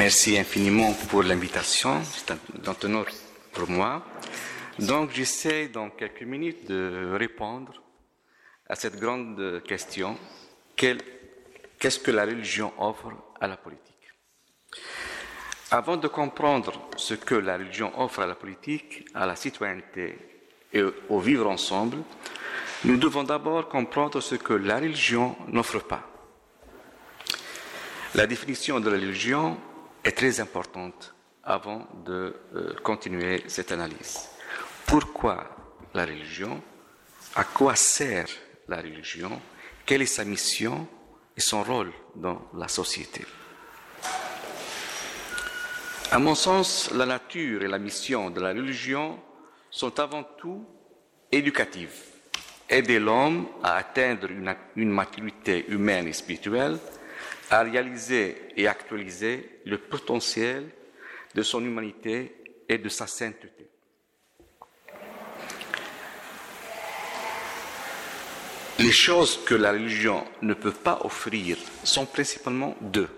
Merci infiniment pour l'invitation. C'est un, honneur pour moi. Donc, j'essaie dans quelques minutes de répondre à cette grande question. Qu'est-ce que la religion offre à la politique? Avant de comprendre ce que la religion offre à la politique, à la citoyenneté et au vivre ensemble, nous devons d'abord comprendre ce que la religion n'offre pas. La définition de la religion est très importante avant de euh, continuer cette analyse. Pourquoi la religion? À quoi sert la religion? Quelle est sa mission et son rôle dans la société? À mon sens, la nature et la mission de la religion sont avant tout éducatives. Aider l'homme à atteindre une maturité humaine et spirituelle à réaliser et actualiser le potentiel de son humanité et de sa sainteté. Les choses que la religion ne peut pas offrir sont principalement deux.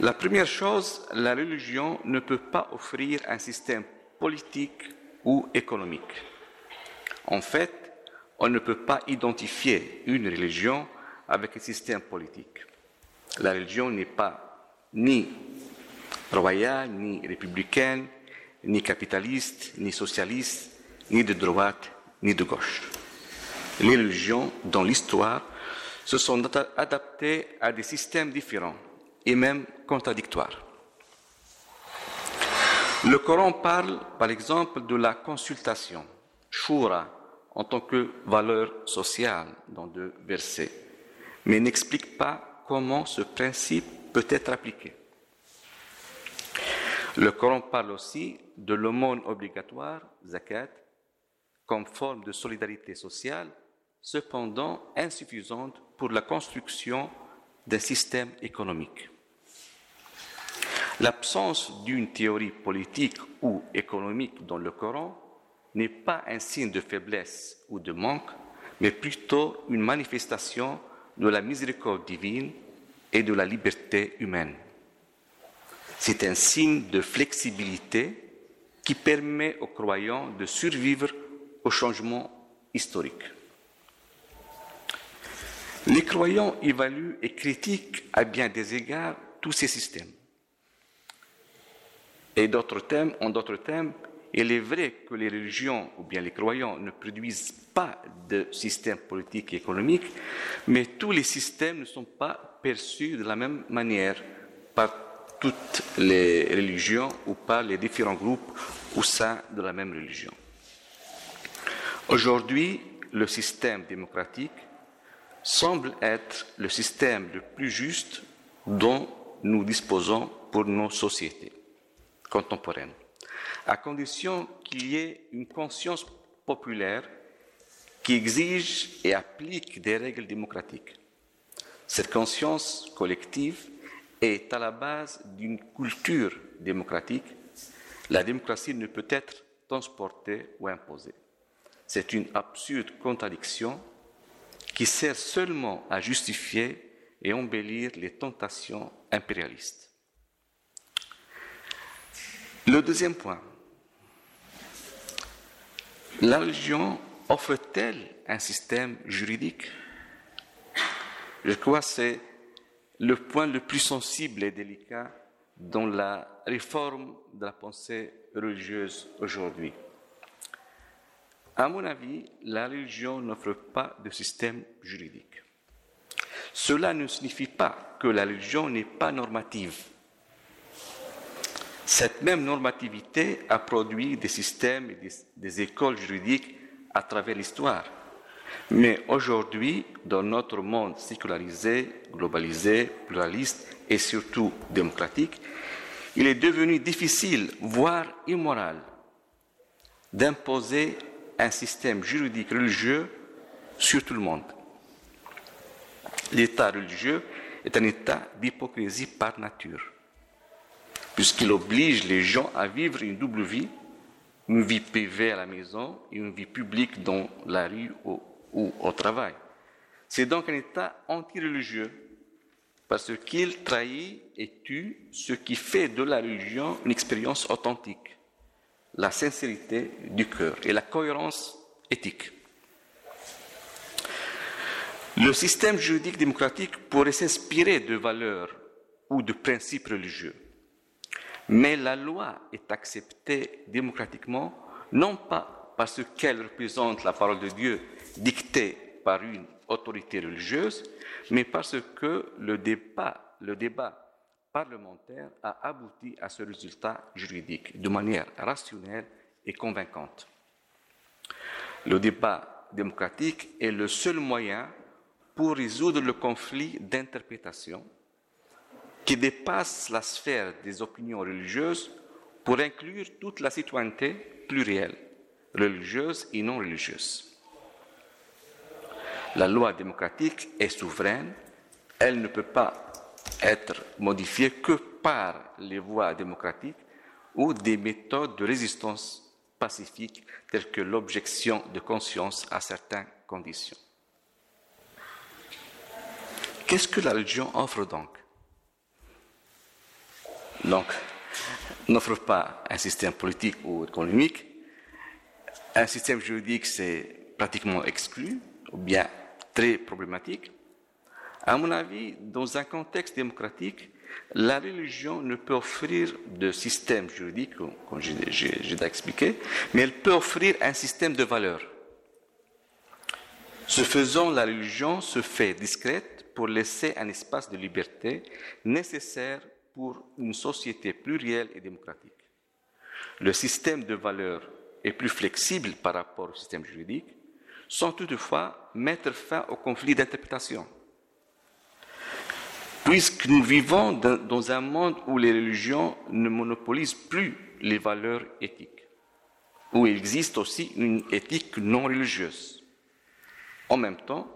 La première chose, la religion ne peut pas offrir un système politique ou économique. En fait, on ne peut pas identifier une religion avec un système politique. La religion n'est pas ni royale, ni républicaine, ni capitaliste, ni socialiste, ni de droite, ni de gauche. Les religions, dans l'histoire, se sont adaptées à des systèmes différents et même contradictoires. Le Coran parle, par exemple, de la consultation, shura, en tant que valeur sociale, dans deux versets mais n'explique pas comment ce principe peut être appliqué. Le Coran parle aussi de l'aumône obligatoire, zakat, comme forme de solidarité sociale, cependant insuffisante pour la construction d'un système économique. L'absence d'une théorie politique ou économique dans le Coran n'est pas un signe de faiblesse ou de manque, mais plutôt une manifestation de la miséricorde divine et de la liberté humaine. C'est un signe de flexibilité qui permet aux croyants de survivre au changement historique. Les croyants évaluent et critiquent à bien des égards tous ces systèmes. Et d'autres thèmes, en d'autres thèmes, il est vrai que les religions ou bien les croyants ne produisent pas de système politique et économique, mais tous les systèmes ne sont pas perçus de la même manière par toutes les religions ou par les différents groupes au sein de la même religion. Aujourd'hui, le système démocratique semble être le système le plus juste dont nous disposons pour nos sociétés contemporaines à condition qu'il y ait une conscience populaire qui exige et applique des règles démocratiques. Cette conscience collective est à la base d'une culture démocratique. La démocratie ne peut être transportée ou imposée. C'est une absurde contradiction qui sert seulement à justifier et embellir les tentations impérialistes. Le deuxième point, la religion offre-t-elle un système juridique? Je crois que c'est le point le plus sensible et délicat dans la réforme de la pensée religieuse aujourd'hui. À mon avis, la religion n'offre pas de système juridique. Cela ne signifie pas que la religion n'est pas normative. Cette même normativité a produit des systèmes et des, écoles juridiques à travers l'histoire. Mais aujourd'hui, dans notre monde sécularisé, globalisé, pluraliste et surtout démocratique, il est devenu difficile, voire immoral, d'imposer un système juridique religieux sur tout le monde. L'état religieux est un état d'hypocrisie par nature puisqu'il oblige les gens à vivre une double vie, une vie privée à la maison et une vie publique dans la rue ou, au travail. C'est donc un État anti-religieux parce qu'il trahit et tue ce qui fait de la religion une expérience authentique, la sincérité du cœur et la cohérence éthique. Le système juridique démocratique pourrait s'inspirer de valeurs ou de principes religieux, mais la loi est acceptée démocratiquement non pas parce qu'elle représente la parole de Dieu dictée par une autorité religieuse, mais parce que le débat, le débat parlementaire a abouti à ce résultat juridique de manière rationnelle et convaincante. Le débat démocratique est le seul moyen pour résoudre le conflit d'interprétation qui dépasse la sphère des opinions religieuses pour inclure toute la citoyenneté plurielle, religieuse et non religieuse. La loi démocratique est souveraine, elle ne peut pas être modifiée que par les voies démocratiques ou des méthodes de résistance pacifique telles que l'objection de conscience à certaines conditions. Qu'est-ce que la religion offre donc? Donc, n'offre pas un système politique ou économique, un système juridique c'est pratiquement exclu, ou bien très problématique. À mon avis, dans un contexte démocratique, la religion ne peut offrir de système juridique, comme j'ai expliqué, mais elle peut offrir un système de valeurs. Ce faisant, la religion se fait discrète pour laisser un espace de liberté nécessaire pour une société plurielle et démocratique. Le système de valeurs est plus flexible par rapport au système juridique, sans toutefois mettre fin au conflit d'interprétation. Puisque nous vivons dans un monde où les religions ne monopolisent plus les valeurs éthiques, où il existe aussi une éthique non religieuse. En même temps,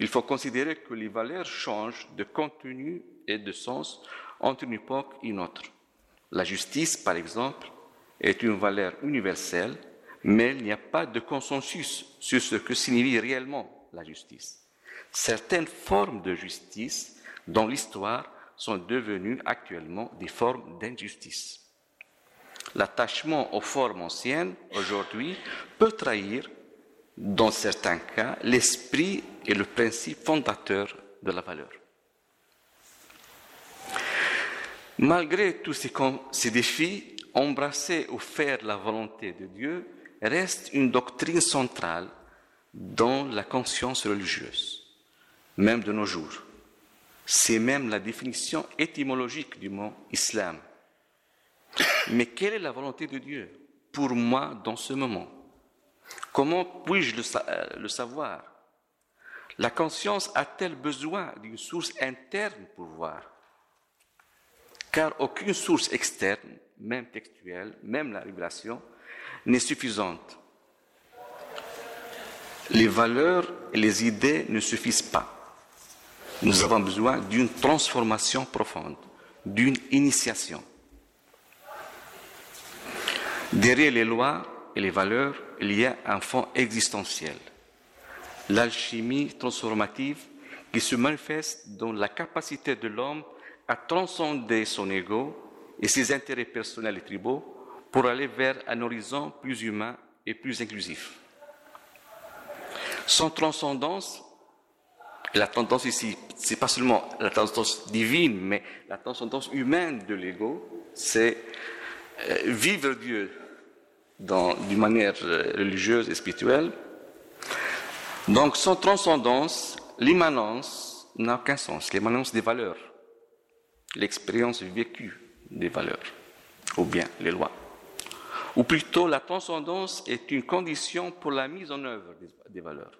il faut considérer que les valeurs changent de contenu et de sens entre une époque et une autre. La justice, par exemple, est une valeur universelle mais il n'y a pas de consensus sur ce que signifie réellement la justice. Certaines formes de justice dans l'histoire sont devenues actuellement des formes d'injustice. L'attachement aux formes anciennes aujourd'hui peut trahir, dans certains cas, l'esprit et le principe fondateur de la valeur. Malgré tous ces, défis, embrasser ou faire la volonté de Dieu reste une doctrine centrale dans la conscience religieuse, même de nos jours. C'est même la définition étymologique du mot islam. Mais quelle est la volonté de Dieu pour moi dans ce moment? Comment puis-je le, le, savoir? La conscience a-t-elle besoin d'une source interne pour voir? Car aucune source externe, même textuelle, même la révélation, n'est suffisante. Les valeurs et les idées ne suffisent pas. Nous avons besoin d'une transformation profonde, d'une initiation. Derrière les lois et les valeurs, il y a un fond existentiel. L'alchimie transformative qui se manifeste dans la capacité de l'homme à transcender son ego et ses intérêts personnels et tribaux pour aller vers un horizon plus humain et plus inclusif. Sans transcendance, la tendance ici, c'est pas seulement la transcendance divine, mais la transcendance humaine de l'ego, c'est euh, vivre Dieu d'une manière euh, religieuse et spirituelle. Donc, sans transcendance, l'immanence n'a aucun sens, l'immanence des valeurs, l'expérience vécue des valeurs, ou bien les lois ou plutôt la transcendance est une condition pour la mise en œuvre des, valeurs.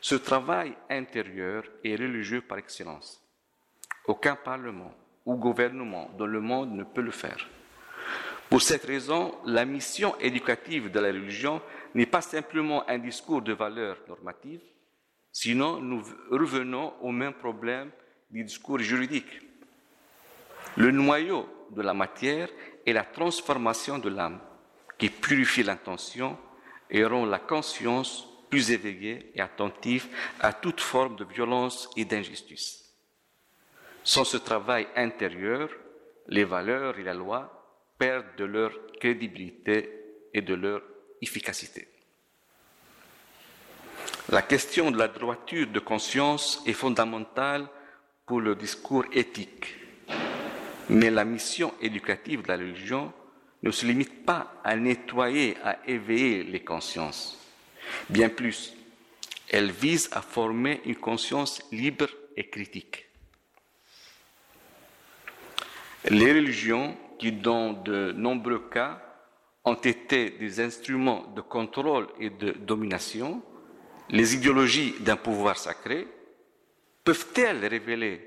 Ce travail intérieur est religieux par excellence. Aucun parlement ou gouvernement dans le monde ne peut le faire. Pour cette raison, la mission éducative de la religion n'est pas simplement un discours de valeurs normatives, sinon nous revenons au même problème du discours juridique. Le noyau de la matière est la transformation de l'âme qui purifie l'intention et rend la conscience plus éveillée et attentive à toute forme de violence et d'injustice. Sans ce travail intérieur, les valeurs et la loi perdent de leur crédibilité et de leur efficacité. La question de la droiture de conscience est fondamentale pour le discours éthique, mais la mission éducative de la religion ne se limite pas à nettoyer, à éveiller les consciences. Bien plus, elle vise à former une conscience libre et critique. Les religions, qui dans de nombreux cas ont été des instruments de contrôle et de domination, les idéologies d'un pouvoir sacré, peuvent-elles révéler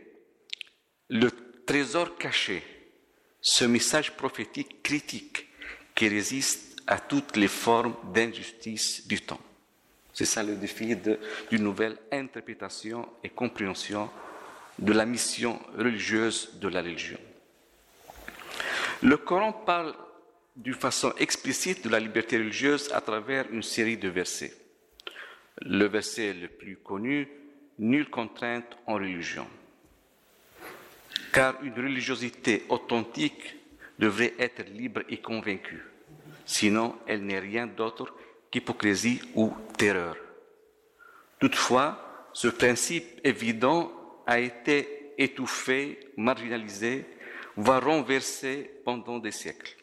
le trésor caché, ce message prophétique critique qui résiste à toutes les formes d'injustice du temps C'est ça le défi d'une nouvelle interprétation et compréhension de la mission religieuse de la religion. Le Coran parle d'une façon explicite de la liberté religieuse à travers une série de versets. Le verset le plus connu, Nulle contrainte en religion. Car une religiosité authentique devrait être libre et convaincue. Sinon, elle n'est rien d'autre qu'hypocrisie ou terreur. Toutefois, ce principe évident a été étouffé, marginalisé, voire renversé pendant des siècles.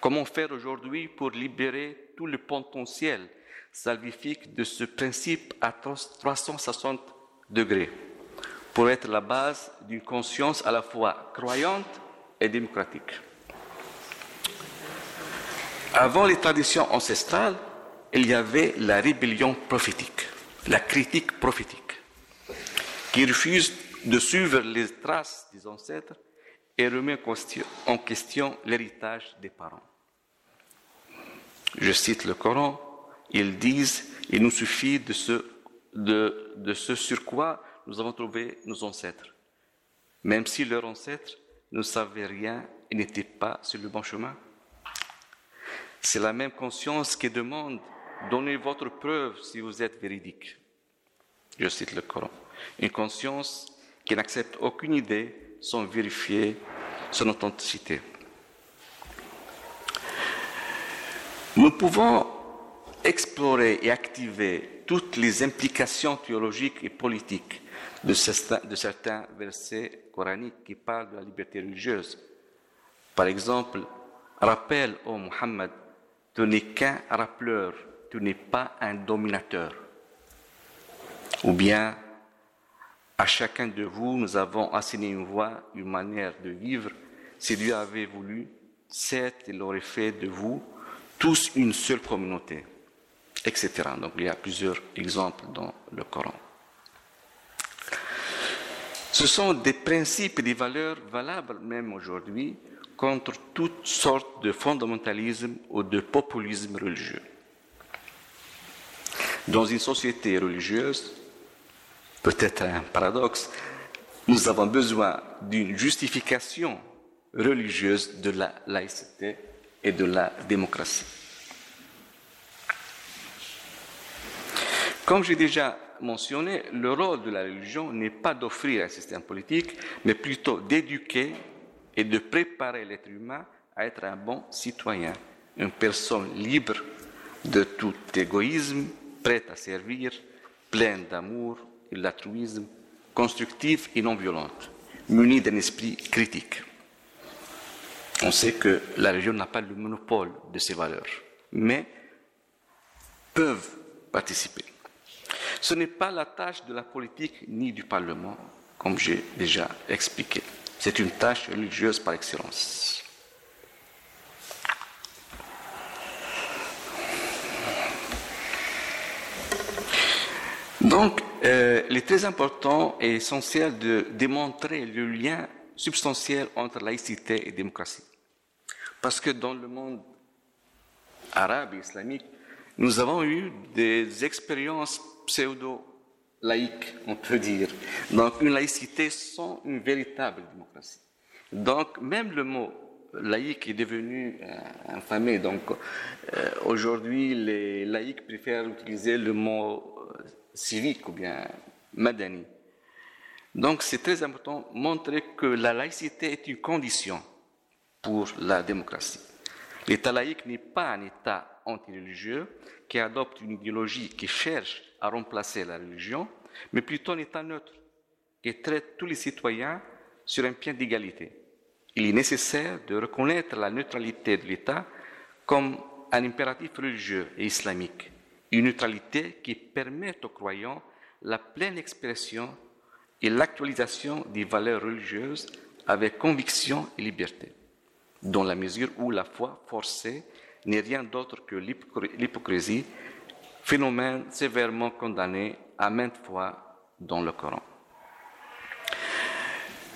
Comment faire aujourd'hui pour libérer tout le potentiel salvifique de ce principe à 360 degrés, pour être la base d'une conscience à la fois croyante et démocratique Avant les traditions ancestrales, il y avait la rébellion prophétique, la critique prophétique, qui refuse de suivre les traces des ancêtres et remet en question l'héritage des parents. Je cite le Coran, ils disent, il nous suffit de ce, sur quoi nous avons trouvé nos ancêtres. Même si leurs ancêtres ne savaient rien et n'étaient pas sur le bon chemin. C'est la même conscience qui demande, donnez votre preuve si vous êtes véridique. Je cite le Coran. Une conscience qui n'accepte aucune idée sans vérifier son authenticité. Nous pouvons explorer et activer toutes les implications théologiques et politiques de certains, versets coraniques qui parlent de la liberté religieuse. Par exemple, rappelle au Muhammad, tu n'es qu'un rappeleur, tu n'es pas un dominateur. Ou bien, à chacun de vous, nous avons assigné une voie, une manière de vivre. Si Dieu avait voulu, certes, il aurait fait de vous tous une seule communauté etc. Donc il y a plusieurs exemples dans le Coran. Ce sont des principes et des valeurs valables même aujourd'hui contre toutes sortes de fondamentalisme ou de populisme religieux. Dans une société religieuse, peut-être un paradoxe, nous avons besoin d'une justification religieuse de la laïcité et de la démocratie. Comme j'ai déjà mentionné, le rôle de la religion n'est pas d'offrir un système politique, mais plutôt d'éduquer et de préparer l'être humain à être un bon citoyen, une personne libre de tout égoïsme, prête à servir, pleine d'amour et d'altruisme, constructive et non violente, munie d'un esprit critique. On sait que la religion n'a pas le monopole de ces valeurs, mais peuvent participer. Ce n'est pas la tâche de la politique ni du Parlement, comme j'ai déjà expliqué. C'est une tâche religieuse par excellence. Donc, euh, il est très important et essentiel de démontrer le lien substantiel entre laïcité et démocratie. Parce que dans le monde arabe et islamique, nous avons eu des expériences pseudo-laïque, on peut dire. Donc une laïcité sans une véritable démocratie. Donc même le mot laïque est devenu euh, infamé. Donc euh, aujourd'hui, les laïcs préfèrent utiliser le mot euh, civique ou bien madani. Donc c'est très important de montrer que la laïcité est une condition pour la démocratie. L'État laïque n'est pas un État antireligieux qui adopte une idéologie qui cherche à remplacer la religion, mais plutôt un État neutre qui traite tous les citoyens sur un pied d'égalité. Il est nécessaire de reconnaître la neutralité de l'État comme un impératif religieux et islamique, une neutralité qui permet aux croyants la pleine expression et l'actualisation des valeurs religieuses avec conviction et liberté, dans la mesure où la foi forcée n'est rien d'autre que l'hypocrisie, phénomène sévèrement condamné à maintes fois dans le Coran.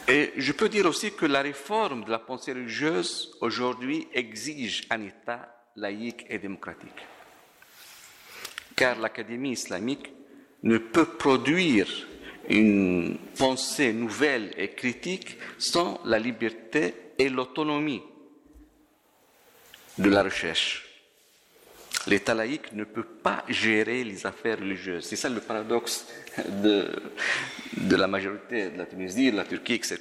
Et je peux dire aussi que la réforme de la pensée religieuse aujourd'hui exige un État laïque et démocratique. Car l'Académie islamique ne peut produire une pensée nouvelle et critique sans la liberté et l'autonomie de la recherche. L'État laïque ne peut pas gérer les affaires religieuses. C'est ça le paradoxe de, de la majorité de la Tunisie, de la Turquie, etc.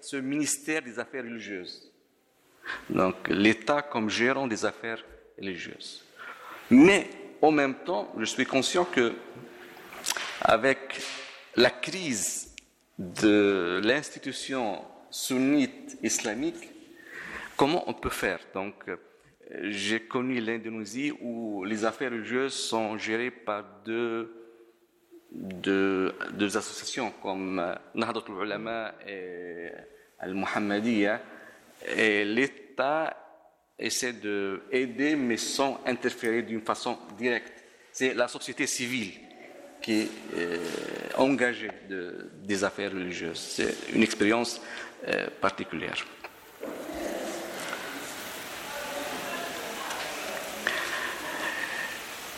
Ce ministère des affaires religieuses. Donc l'État comme gérant des affaires religieuses. Mais en même temps, je suis conscient que avec la crise de l'institution sunnite islamique, comment on peut faire? Donc, j'ai connu l'Indonésie où les affaires religieuses sont gérées par deux, deux, associations comme Nahdatul Ulama et Al-Muhammadiyya. Et l'État essaie d'aider, mais sans interférer d'une façon directe. C'est la société civile qui est euh, engagée de, des affaires religieuses. C'est une expérience euh, particulière.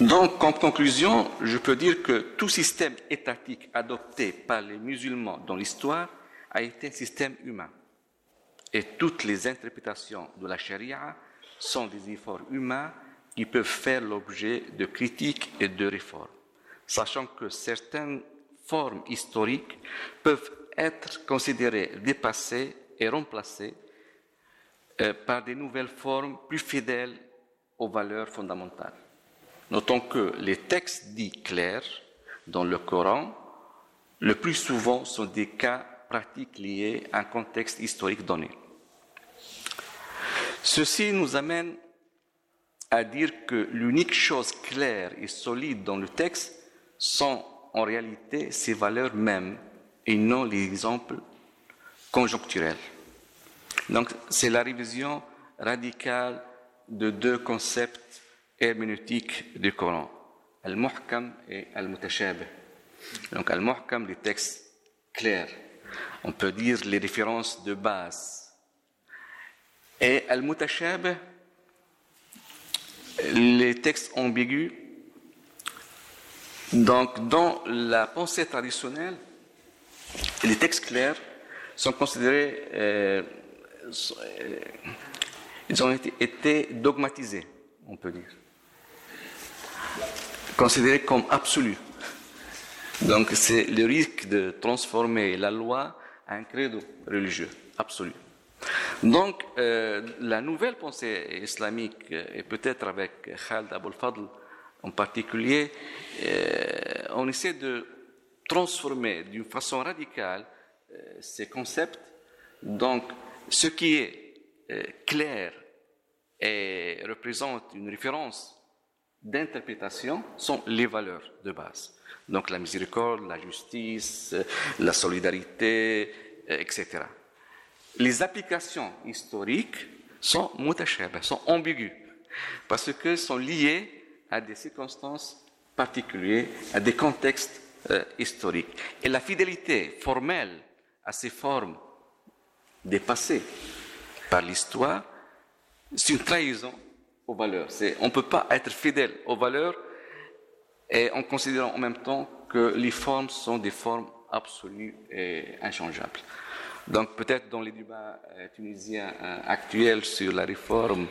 Donc, en conclusion, je peux dire que tout système étatique adopté par les musulmans dans l'histoire a été un système humain. Et toutes les interprétations de la charia sont des efforts humains qui peuvent faire l'objet de critiques et de réformes, sachant que certaines formes historiques peuvent être considérées dépassées et remplacées euh, par des nouvelles formes plus fidèles aux valeurs fondamentales. Notons que les textes dits clairs dans le Coran, le plus souvent sont des cas pratiques liés à un contexte historique donné. Ceci nous amène à dire que l'unique chose claire et solide dans le texte sont en réalité ses valeurs mêmes et non les exemples conjoncturels. Donc c'est la révision radicale de deux concepts herméneutique du Coran, Al-Muhkam et Al-Mutashabih. Donc Al-Muhkam, les textes clairs, on peut dire les références de base. Et Al-Mutashabih, les textes ambigus. Donc dans la pensée traditionnelle, les textes clairs sont considérés, euh, euh, ils ont été dogmatisés, on peut dire considéré comme absolu. Donc c'est le risque de transformer la loi en un credo religieux absolu. Donc euh, la nouvelle pensée islamique, et peut-être avec Khaled Abou Fadl en particulier, euh, on essaie de transformer d'une façon radicale euh, ces concepts. Donc ce qui est clair et représente une référence d'interprétation sont les valeurs de base. Donc la miséricorde, la justice, la solidarité, etc. Les applications historiques sont sont ambiguës, parce qu'elles sont liées à des circonstances particulières, à des contextes euh, historiques. Et la fidélité formelle à ces formes dépassées par l'histoire, c'est une trahison valeurs. on ne peut pas être fidèle aux valeurs et en considérant en même temps que les formes sont des formes absolues et inchangeables. Donc peut-être dans les débats euh, tunisiens euh, actuels sur la réforme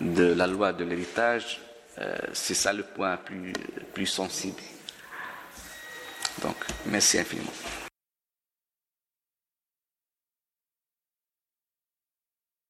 de la loi de l'héritage, euh, c'est ça le point plus, plus sensible. Donc merci infiniment.